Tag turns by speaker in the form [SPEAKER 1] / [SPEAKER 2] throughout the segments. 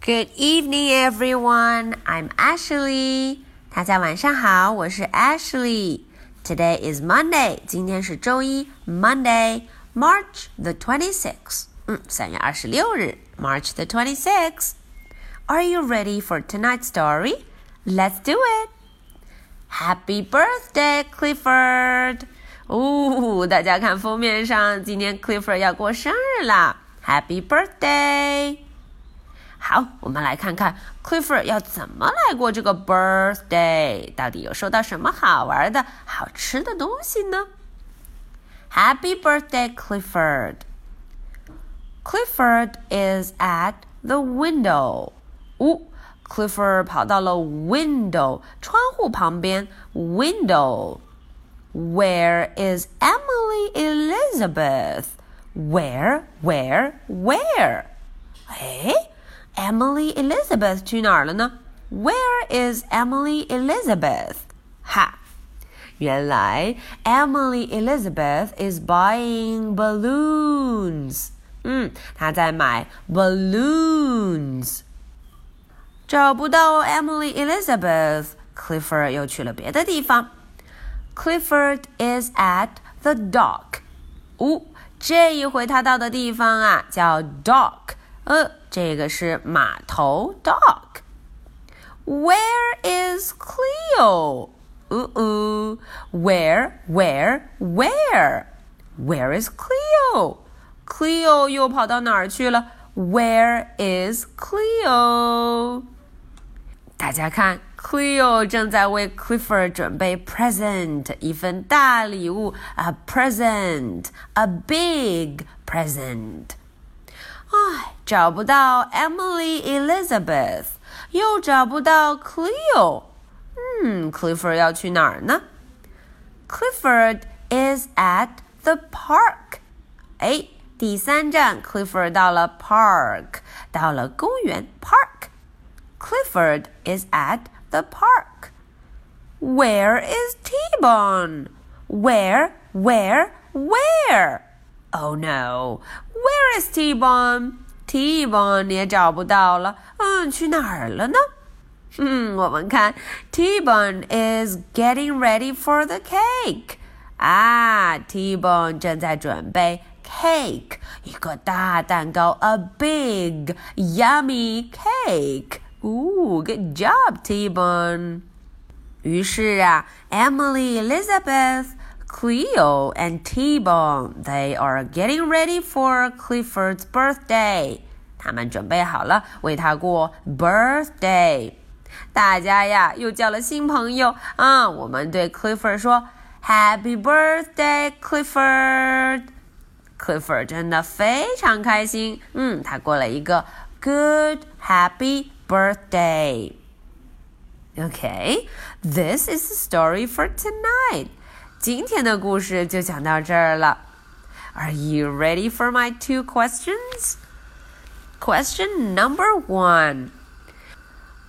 [SPEAKER 1] Good evening, everyone. I'm Ashley. 大家晚上好，我是 Ashley. Today is Monday. 今天是周一，Monday, March the twenty sixth. 嗯，三月二十六日，March the twenty sixth. Are you ready for tonight's story? Let's do it. Happy birthday, Clifford! 哦，大家看封面上，今天 Clifford 要过生日啦！Happy birthday！ 好，我们来看看 Clifford 要怎么来过这个 birthday，到底有收到什么好玩的好吃的东西呢？Happy birthday, Clifford! Clifford is at the window. 哦，Clifford 跑到了 window 窗户旁边，window。where is Emily Elizabeth? Where, where, where? 哎 ，Emily Elizabeth 去哪儿了呢？Where is Emily Elizabeth? 哈，原来 Emily Elizabeth is buying balloons. 嗯，她在买 balloons。找不到 Emily Elizabeth，Clifford 又去了别的地方。Clifford is at the dock。哦，这一回他到的地方啊，叫 dock。 呃，这个是码头 dock。Where is Cleo？哦哦，Where Where Where Where is Cleo？Cleo 又跑到哪儿去了？Where is Cleo？大家看，Cleo 正在为 Clifford 准备 present，一份大礼物，a present，a big present。唉， 找不到 Emily Elizabeth，又找不到 Cleo。嗯，Clifford 要去哪儿呢？Clifford is at the park。哎，第三站，Clifford 到了 park，到了公园 park。Clifford is at the park. Where is T-Bone? Where, where, where? Oh no! Where is T-Bone? T-Bone 也找不到了，嗯，去哪儿了呢？嗯，我们看 T-Bone is getting ready for the cake. 啊，T-Bone 正在准备 cake，一个大蛋糕，a big yummy cake。Ooh, good job, T-Bone. 于是啊，Emily, Elizabeth, Cleo, and T-Bone they are getting ready for Clifford's birthday. 他们准备好了为他过 birthday。大家呀又交了新朋友啊！我们对 Clifford 说：“Happy birthday, Clifford！” Clifford 真的非常开心。嗯，他过了一个 good, happy birthday. Okay, this is the story for tonight. 今天的故事就讲到这儿了。Are you ready for my two questions? Question number one.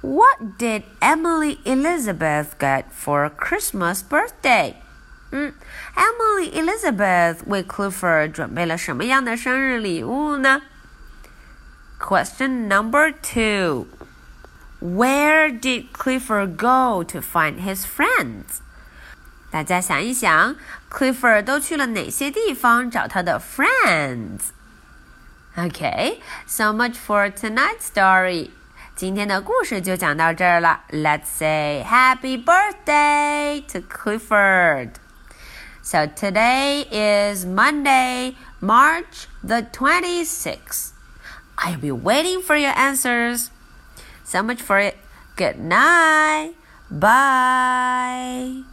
[SPEAKER 1] What did Emily Elizabeth get for Christmas birthday? 嗯，Emily Elizabeth 为 Clifford 准备了什么样的生日礼物呢？Question number two. Where did Clifford go to find his friends？ 大家想一想，Clifford 都去了哪些地方找他的 friends？Okay, so much for tonight's story. 今天的故事就讲到这儿了。Let's say happy birthday to Clifford. So today is Monday, March the 26th. I'll be waiting for your answers. So much for it. Good night. Bye.